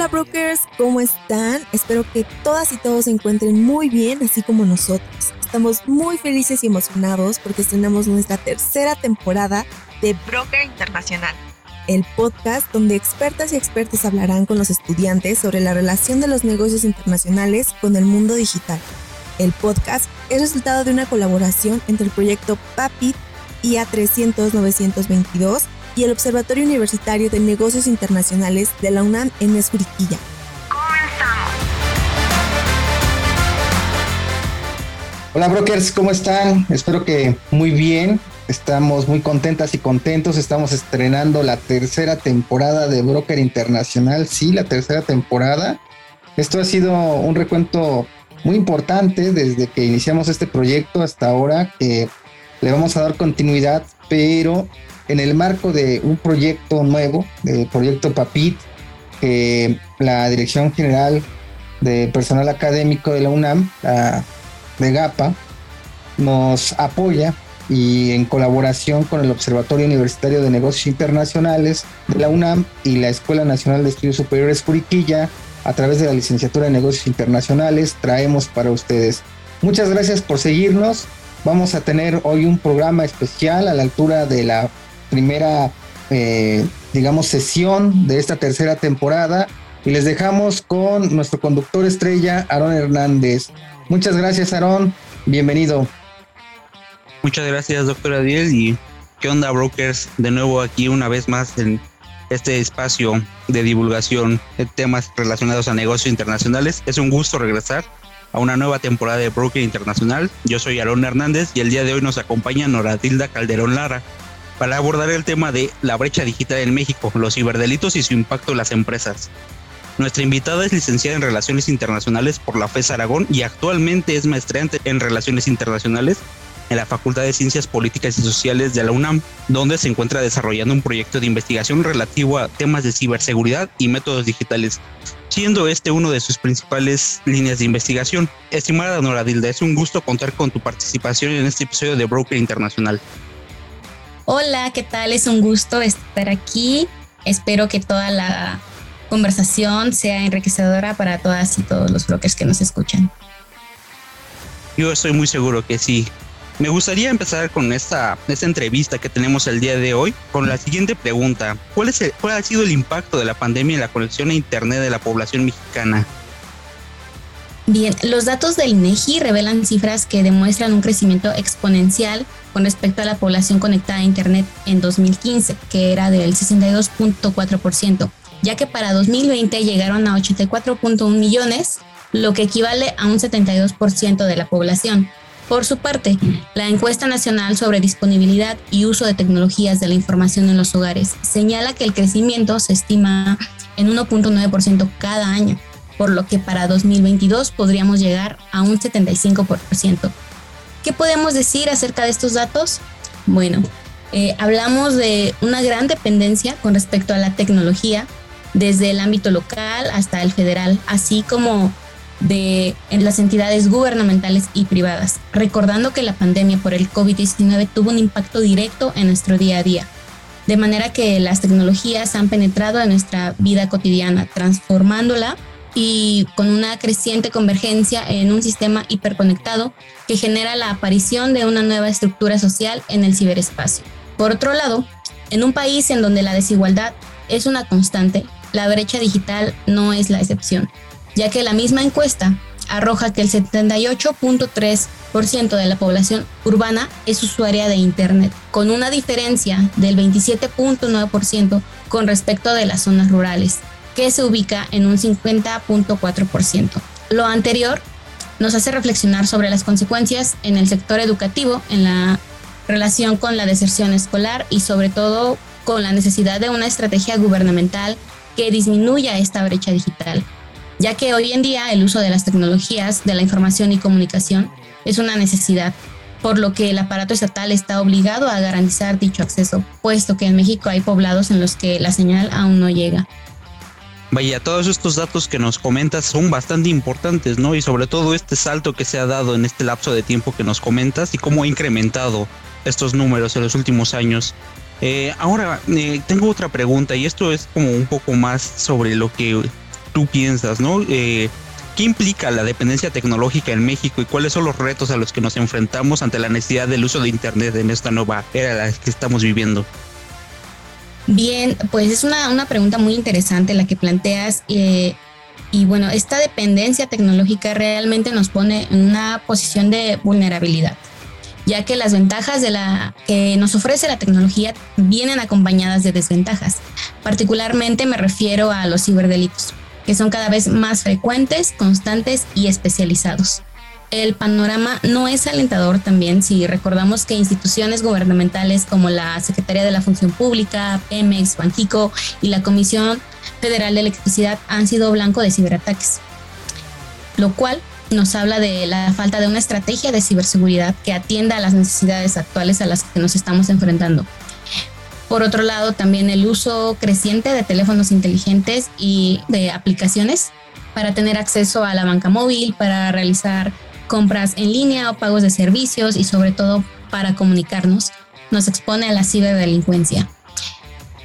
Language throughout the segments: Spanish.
Hola brokers, ¿cómo están? Espero que todas y todos se encuentren muy bien, así como nosotros. Estamos muy felices y emocionados porque estrenamos nuestra tercera temporada de Broker Internacional, el podcast donde expertas y expertos hablarán con los estudiantes sobre la relación de los negocios internacionales con el mundo digital. El podcast es resultado de una colaboración entre el proyecto PAPIT IA 300-922 y el Observatorio Universitario de Negocios Internacionales de la UNAM en Escuriquilla. Hola brokers, ¿cómo están? Espero que muy bien. Estamos muy contentas y contentos. Estamos estrenando la tercera temporada de Broker Internacional. Sí, la tercera temporada. Esto ha sido un recuento muy importante desde que iniciamos este proyecto hasta ahora, que le vamos a dar continuidad, pero en el marco de un proyecto nuevo, del proyecto PAPIT, la Dirección General de Personal Académico de la UNAM, la de GAPA, nos apoya y en colaboración con el Observatorio Universitario de Negocios Internacionales de la UNAM y la Escuela Nacional de Estudios Superiores Curiquilla, a través de la licenciatura de Negocios Internacionales, traemos para ustedes. Muchas gracias por seguirnos. Vamos a tener hoy un programa especial a la altura de la primera, eh, digamos, sesión de esta tercera temporada y les dejamos con nuestro conductor estrella, Aarón Hernández. Muchas gracias, Aarón. Bienvenido. Muchas gracias, doctor Adiel. ¿Y qué onda, brokers? De nuevo aquí una vez más en este espacio de divulgación de temas relacionados a negocios internacionales. Es un gusto regresar a una nueva temporada de Broker Internacional. Yo soy Aarón Hernández y el día de hoy nos acompaña Noratilda Calderón Lara, para abordar el tema de la brecha digital en México, los ciberdelitos y su impacto en las empresas. Nuestra invitada es licenciada en Relaciones Internacionales por la FES Aragón y actualmente es maestrante en Relaciones Internacionales en la Facultad de Ciencias Políticas y Sociales de la UNAM, donde se encuentra desarrollando un proyecto de investigación relativo a temas de ciberseguridad y métodos digitales, siendo este uno de sus principales líneas de investigación. Estimada Nora Dilda, es un gusto contar con tu participación en este episodio de Broker Internacional. Hola, ¿qué tal? Es un gusto estar aquí. Espero que toda la conversación sea enriquecedora para todas y todos los brokers que nos escuchan. Yo estoy muy seguro que sí. Me gustaría empezar con esta, esta entrevista que tenemos el día de hoy con la siguiente pregunta. ¿Cuál, es ¿Cuál ha sido el impacto de la pandemia en la conexión a Internet de la población mexicana? Bien, los datos del INEGI revelan cifras que demuestran un crecimiento exponencial con respecto a la población conectada a Internet en 2015, que era del 62.4%, ya que para 2020 llegaron a 84.1 millones, lo que equivale a un 72% de la población. Por su parte, la encuesta nacional sobre disponibilidad y uso de tecnologías de la información en los hogares señala que el crecimiento se estima en 1.9% cada año, por lo que para 2022 podríamos llegar a un 75%. ¿Qué podemos decir acerca de estos datos? Bueno, eh, hablamos de una gran dependencia con respecto a la tecnología, desde el ámbito local hasta el federal, así como de en las entidades gubernamentales y privadas, recordando que la pandemia por el COVID-19 tuvo un impacto directo en nuestro día a día, de manera que las tecnologías han penetrado en nuestra vida cotidiana, transformándola y con una creciente convergencia en un sistema hiperconectado que genera la aparición de una nueva estructura social en el ciberespacio. Por otro lado, en un país en donde la desigualdad es una constante, la brecha digital no es la excepción, ya que la misma encuesta arroja que el 78.3% de la población urbana es usuaria de Internet, con una diferencia del 27.9% con respecto de las zonas rurales que se ubica en un 50.4%. Lo anterior nos hace reflexionar sobre las consecuencias en el sector educativo, en la relación con la deserción escolar y sobre todo con la necesidad de una estrategia gubernamental que disminuya esta brecha digital, ya que hoy en día el uso de las tecnologías de la información y comunicación es una necesidad, por lo que el aparato estatal está obligado a garantizar dicho acceso, puesto que en México hay poblados en los que la señal aún no llega. Vaya, todos estos datos que nos comentas son bastante importantes, ¿no? Y sobre todo este salto que se ha dado en este lapso de tiempo que nos comentas y cómo ha incrementado estos números en los últimos años. Eh, ahora, eh, tengo otra pregunta y esto es como un poco más sobre lo que tú piensas, ¿no? Eh, ¿Qué implica la dependencia tecnológica en México y cuáles son los retos a los que nos enfrentamos ante la necesidad del uso de Internet en esta nueva era que estamos viviendo? Bien, pues es una, una pregunta muy interesante la que planteas. Eh, y bueno, esta dependencia tecnológica realmente nos pone en una posición de vulnerabilidad, ya que las ventajas de la que nos ofrece la tecnología vienen acompañadas de desventajas. Particularmente me refiero a los ciberdelitos, que son cada vez más frecuentes, constantes y especializados el panorama no es alentador también si recordamos que instituciones gubernamentales como la Secretaría de la Función Pública, Pemex, Banjico y la Comisión Federal de Electricidad han sido blanco de ciberataques, lo cual nos habla de la falta de una estrategia de ciberseguridad que atienda a las necesidades actuales a las que nos estamos enfrentando. Por otro lado, también el uso creciente de teléfonos inteligentes y de aplicaciones para tener acceso a la banca móvil, para realizar compras en línea o pagos de servicios y sobre todo para comunicarnos, nos expone a la ciberdelincuencia.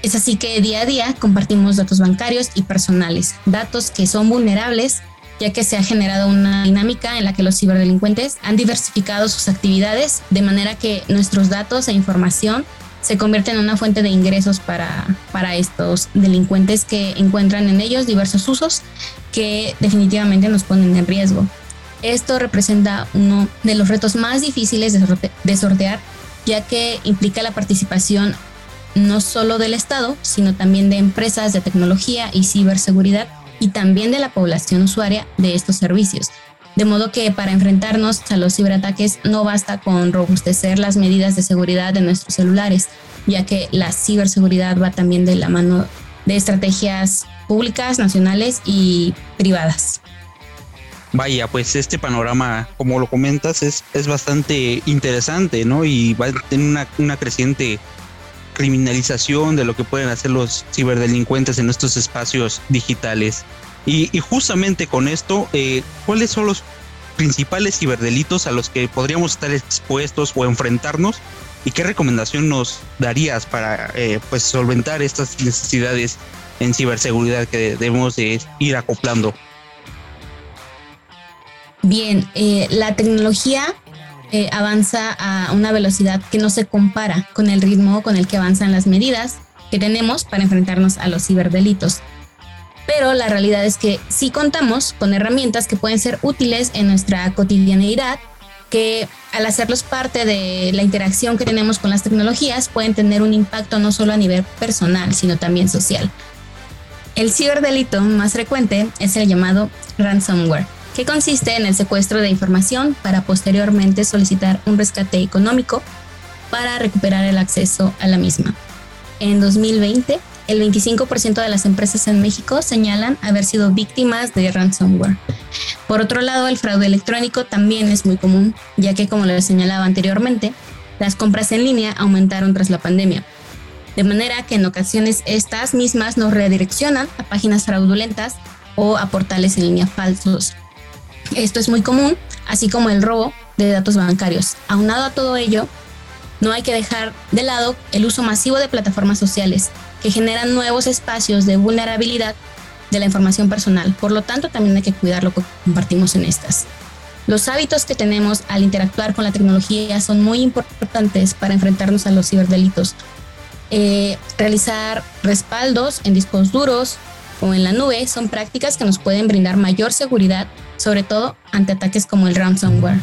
Es así que día a día compartimos datos bancarios y personales, datos que son vulnerables ya que se ha generado una dinámica en la que los ciberdelincuentes han diversificado sus actividades de manera que nuestros datos e información se convierten en una fuente de ingresos para, para estos delincuentes que encuentran en ellos diversos usos que definitivamente nos ponen en riesgo. Esto representa uno de los retos más difíciles de, sortear, ya que implica la participación no solo del Estado, sino también de empresas de tecnología y ciberseguridad y también de la población usuaria de estos servicios. De modo que para enfrentarnos a los ciberataques no basta con robustecer las medidas de seguridad de nuestros celulares, ya que la ciberseguridad va también de la mano de estrategias públicas, nacionales y privadas vaya, pues este panorama, como lo comentas, es, es bastante interesante, ¿no? Y va a tener una, una creciente criminalización de lo que pueden hacer los ciberdelincuentes en estos espacios digitales. Y, justamente con esto, eh, ¿cuáles son los principales ciberdelitos a los que podríamos estar expuestos o enfrentarnos? ¿Y qué recomendación nos darías para eh, pues solventar estas necesidades en ciberseguridad que debemos de ir acoplando? Bien, eh, la tecnología eh, avanza a una velocidad que no se compara con el ritmo con el que avanzan las medidas que tenemos para enfrentarnos a los ciberdelitos. Pero la realidad es que sí contamos con herramientas que pueden ser útiles en nuestra cotidianeidad, que al hacerlos parte de la interacción que tenemos con las tecnologías pueden tener un impacto no solo a nivel personal, sino también social. El ciberdelito más frecuente es el llamado ransomware que consiste en el secuestro de información para posteriormente solicitar un rescate económico para recuperar el acceso a la misma. En 2020, el 25% de las empresas en México señalan haber sido víctimas de ransomware. Por otro lado, el fraude electrónico también es muy común, ya que como les señalaba anteriormente, las compras en línea aumentaron tras la pandemia. De manera que en ocasiones estas mismas nos redireccionan a páginas fraudulentas o a portales en línea falsos, esto es muy común, así como el robo de datos bancarios. Aunado a todo ello, no hay que dejar de lado el uso masivo de plataformas sociales que generan nuevos espacios de vulnerabilidad de la información personal. Por lo tanto, también hay que cuidar lo que compartimos en estas. Los hábitos que tenemos al interactuar con la tecnología son muy importantes para enfrentarnos a los ciberdelitos. Eh, realizar respaldos en discos duros o en la nube son prácticas que nos pueden brindar mayor seguridad sobre todo ante ataques como el ransomware.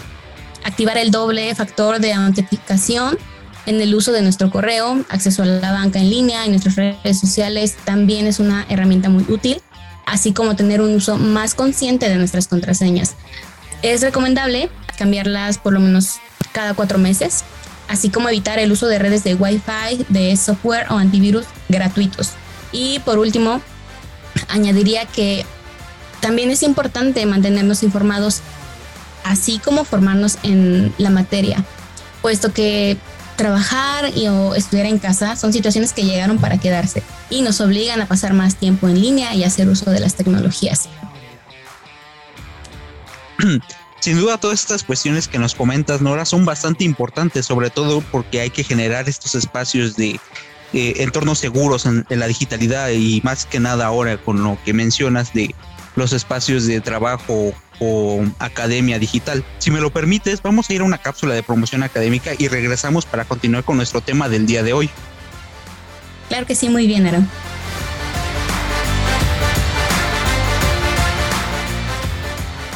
Activar el doble factor de autenticación en el uso de nuestro correo, acceso a la banca en línea y nuestras redes sociales también es una herramienta muy útil, así como tener un uso más consciente de nuestras contraseñas. Es recomendable cambiarlas por lo menos cada cuatro meses, así como evitar el uso de redes de Wi-Fi, de software o antivirus gratuitos. Y por último, añadiría que también es importante mantenernos informados, así como formarnos en la materia, puesto que trabajar y o estudiar en casa son situaciones que llegaron para quedarse y nos obligan a pasar más tiempo en línea y hacer uso de las tecnologías. Sin duda todas estas cuestiones que nos comentas, Nora, son bastante importantes, sobre todo porque hay que generar estos espacios de eh, entornos seguros en, la digitalidad y más que nada ahora con lo que mencionas de los espacios de trabajo o academia digital. Si me lo permites, vamos a ir a una cápsula de promoción académica y regresamos para continuar con nuestro tema del día de hoy. Claro que sí, muy bien, Aaron.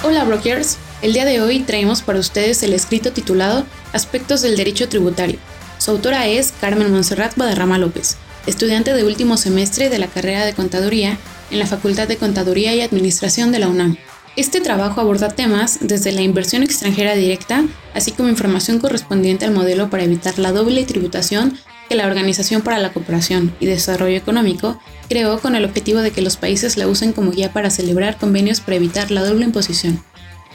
Hola brokers, el día de hoy traemos para ustedes el escrito titulado Aspectos del Derecho Tributario. Su autora es Carmen Monserrat Badarrama López, estudiante de último semestre de la carrera de Contaduría en la Facultad de Contaduría y Administración de la UNAM. Este trabajo aborda temas desde la inversión extranjera directa, así como información correspondiente al modelo para evitar la doble tributación que la Organización para la Cooperación y Desarrollo Económico creó con el objetivo de que los países la usen como guía para celebrar convenios para evitar la doble imposición.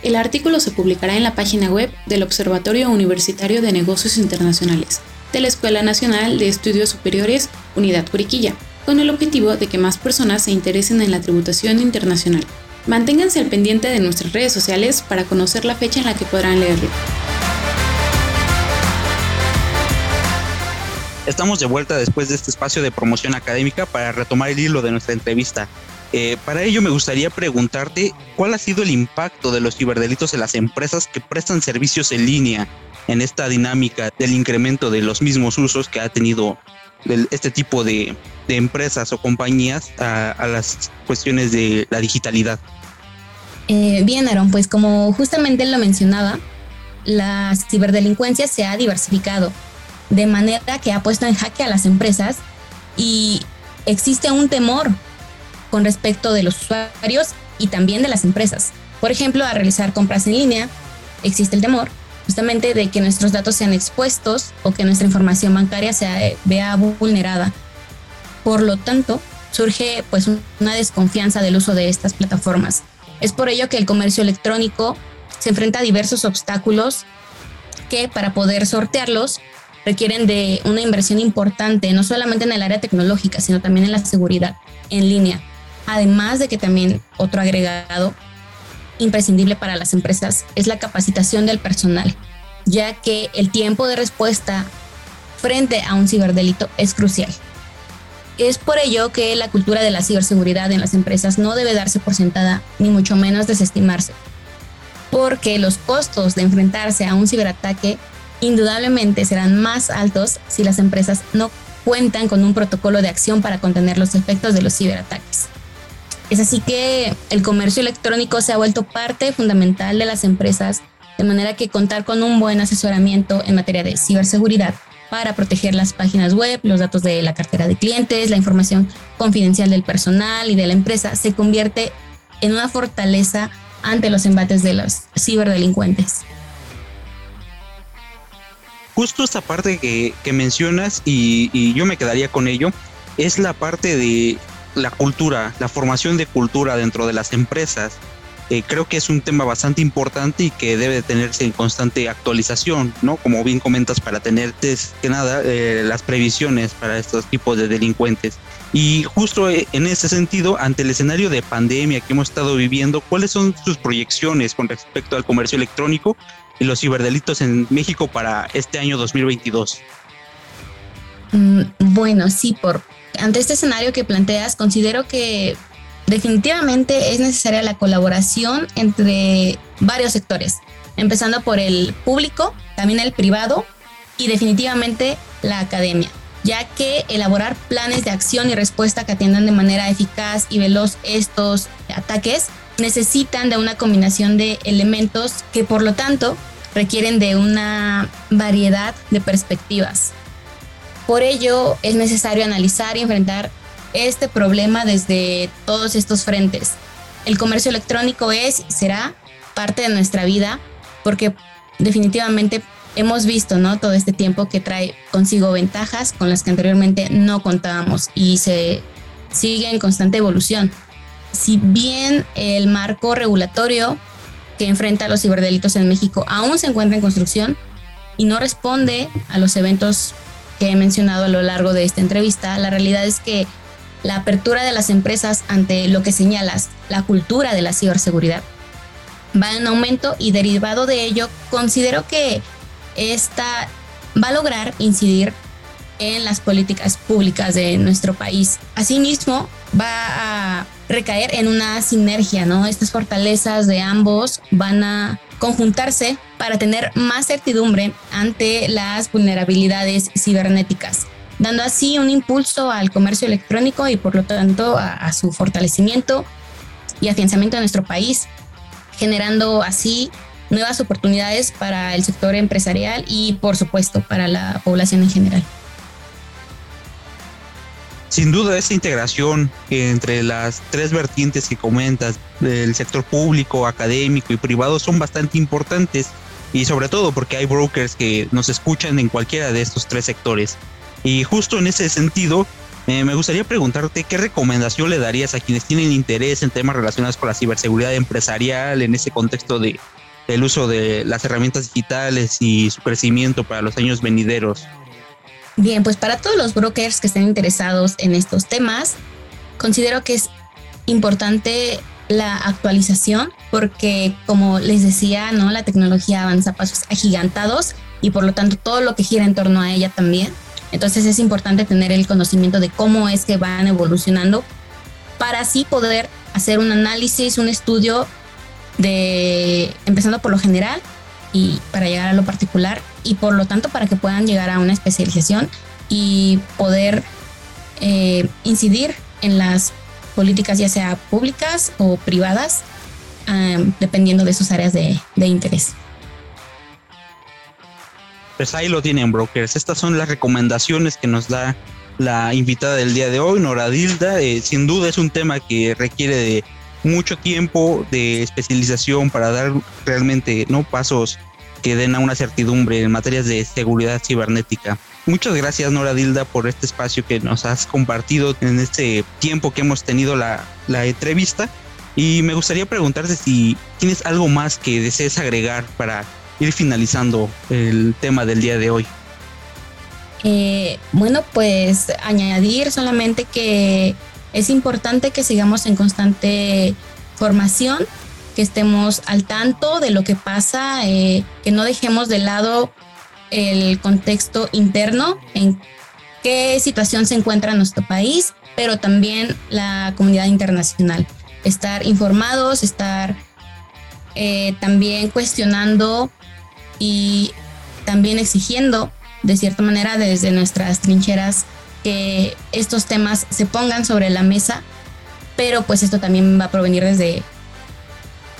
El artículo se publicará en la página web del Observatorio Universitario de Negocios Internacionales de la Escuela Nacional de Estudios Superiores Unidad Curiquilla, con el objetivo de que más personas se interesen en la tributación internacional. Manténganse al pendiente de nuestras redes sociales para conocer la fecha en la que podrán leerlo. Estamos de vuelta después de este espacio de promoción académica para retomar el hilo de nuestra entrevista. Eh, para ello me gustaría preguntarte cuál ha sido el impacto de los ciberdelitos en las empresas que prestan servicios en línea en esta dinámica del incremento de los mismos usos que ha tenido este tipo de, empresas o compañías a, las cuestiones de la digitalidad. Eh, bien, Aaron, pues como justamente lo mencionaba, la ciberdelincuencia se ha diversificado de manera que ha puesto en jaque a las empresas y existe un temor con respecto de los usuarios y también de las empresas. Por ejemplo, a realizar compras en línea, existe el temor justamente de que nuestros datos sean expuestos o que nuestra información bancaria se vea vulnerada. Por lo tanto, surge pues una desconfianza del uso de estas plataformas. Es por ello que el comercio electrónico se enfrenta a diversos obstáculos que para poder sortearlos requieren de una inversión importante, no solamente en el área tecnológica, sino también en la seguridad en línea. Además de que también otro agregado imprescindible para las empresas es la capacitación del personal, ya que el tiempo de respuesta frente a un ciberdelito es crucial. Es por ello que la cultura de la ciberseguridad en las empresas no debe darse por sentada, ni mucho menos desestimarse, porque los costos de enfrentarse a un ciberataque indudablemente serán más altos si las empresas no cuentan con un protocolo de acción para contener los efectos de los ciberataques. Es así que el comercio electrónico se ha vuelto parte fundamental de las empresas, de manera que contar con un buen asesoramiento en materia de ciberseguridad para proteger las páginas web, los datos de la cartera de clientes, la información confidencial del personal y de la empresa se convierte en una fortaleza ante los embates de los ciberdelincuentes. Justo esta parte que, mencionas y, yo me quedaría con ello, es la parte de la cultura, la formación de cultura dentro de las empresas. Eh, creo que es un tema bastante importante y que debe tenerse en constante actualización, ¿no? Como bien comentas, para tener que nada eh, las previsiones para estos tipos de delincuentes. Y justo eh, en ese sentido, ante el escenario de pandemia que hemos estado viviendo, ¿cuáles son sus proyecciones con respecto al comercio electrónico y los ciberdelitos en México para este año 2022? Mm, bueno, sí, por ante este escenario que planteas, considero que definitivamente es necesaria la colaboración entre varios sectores, empezando por el público, también el privado y definitivamente la academia, ya que elaborar planes de acción y respuesta que atiendan de manera eficaz y veloz estos ataques necesitan de una combinación de elementos que por lo tanto requieren de una variedad de perspectivas. Por ello es necesario analizar y enfrentar este problema desde todos estos frentes. El comercio electrónico es y será parte de nuestra vida porque definitivamente hemos visto ¿no? todo este tiempo que trae consigo ventajas con las que anteriormente no contábamos y se sigue en constante evolución. Si bien el marco regulatorio que enfrenta los ciberdelitos en México aún se encuentra en construcción y no responde a los eventos que he mencionado a lo largo de esta entrevista, la realidad es que la apertura de las empresas ante lo que señalas, la cultura de la ciberseguridad, va en aumento y derivado de ello, considero que esta va a lograr incidir en las políticas públicas de nuestro país. Asimismo, va a recaer en una sinergia, ¿no? Estas fortalezas de ambos van a conjuntarse para tener más certidumbre ante las vulnerabilidades cibernéticas, dando así un impulso al comercio electrónico y por lo tanto a, su fortalecimiento y afianzamiento de nuestro país, generando así nuevas oportunidades para el sector empresarial y por supuesto para la población en general. Sin duda, esta integración entre las tres vertientes que comentas, del sector público, académico y privado, son bastante importantes y sobre todo porque hay brokers que nos escuchan en cualquiera de estos tres sectores. Y justo en ese sentido, eh, me gustaría preguntarte qué recomendación le darías a quienes tienen interés en temas relacionados con la ciberseguridad empresarial en ese contexto de el uso de las herramientas digitales y su crecimiento para los años venideros. Bien, pues para todos los brokers que estén interesados en estos temas, considero que es importante la actualización porque como les decía, ¿no? La tecnología avanza a pasos agigantados y por lo tanto todo lo que gira en torno a ella también. Entonces es importante tener el conocimiento de cómo es que van evolucionando para así poder hacer un análisis, un estudio de empezando por lo general y para llegar a lo particular y por lo tanto para que puedan llegar a una especialización y poder eh, incidir en las políticas ya sea públicas o privadas dependiendo de sus áreas de, interés. Pues ahí lo tienen brokers. Estas son las recomendaciones que nos da la invitada del día de hoy, Nora Dilda. Eh, sin duda es un tema que requiere de mucho tiempo de especialización para dar realmente no pasos que den a una certidumbre en materias de seguridad cibernética. Muchas gracias Nora Dilda por este espacio que nos has compartido en este tiempo que hemos tenido la, la entrevista y me gustaría preguntarte si tienes algo más que desees agregar para ir finalizando el tema del día de hoy. Eh, bueno, pues añadir solamente que es importante que sigamos en constante formación, que estemos al tanto de lo que pasa, eh, que no dejemos de lado el contexto interno, en qué situación se encuentra nuestro país, pero también la comunidad internacional. Estar informados, estar eh, también cuestionando y también exigiendo de cierta manera desde nuestras trincheras que estos temas se pongan sobre la mesa, pero pues esto también va a provenir desde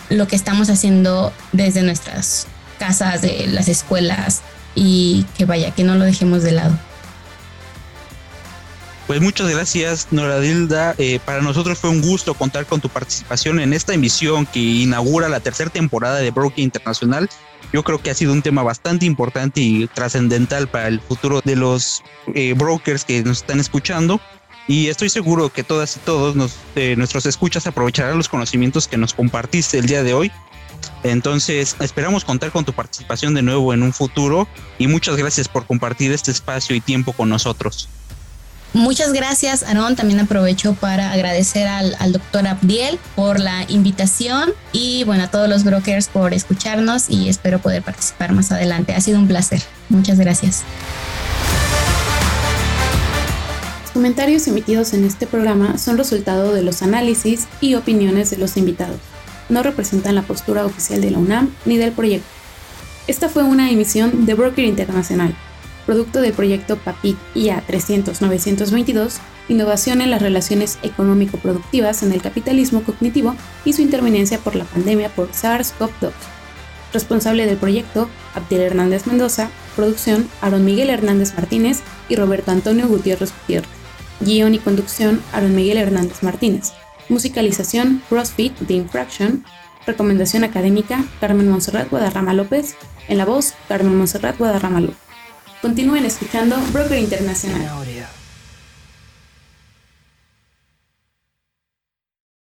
lo que estamos haciendo desde nuestras casas, de las escuelas y que vaya, que no lo dejemos de lado. Pues muchas gracias, Nora Dilda. Eh, para nosotros fue un gusto contar con tu participación en esta emisión que inaugura la tercera temporada de Broker Internacional. Yo creo que ha sido un tema bastante importante y trascendental para el futuro de los eh, brokers que nos están escuchando. Y estoy seguro que todas y todos nos, eh, nuestros escuchas aprovecharán los conocimientos que nos compartiste el día de hoy. Entonces, esperamos contar con tu participación de nuevo en un futuro y muchas gracias por compartir este espacio y tiempo con nosotros. Muchas gracias, Aaron. También aprovecho para agradecer al, doctor Abdiel por la invitación y bueno, a todos los brokers por escucharnos y espero poder participar más adelante. Ha sido un placer. Muchas gracias. Los comentarios emitidos en este programa son resultado de los análisis y opiniones de los invitados. No representan la postura oficial de la UNAM ni del proyecto. Esta fue una emisión de Broker Internacional producto del proyecto PAPIT IA 300-922, Innovación en las relaciones económico-productivas en el capitalismo cognitivo y su interveniencia por la pandemia por SARS-CoV-2. Responsable del proyecto, Abdiel Hernández Mendoza, producción, Aaron Miguel Hernández Martínez y Roberto Antonio Gutiérrez Gutiérrez. Guión y conducción, Aaron Miguel Hernández Martínez. Musicalización, CrossFit The Infraction. Recomendación académica, Carmen Monserrat Guadarrama López. En la voz, Carmen Monserrat Guadarrama López. Continúen escuchando Broker Internacional.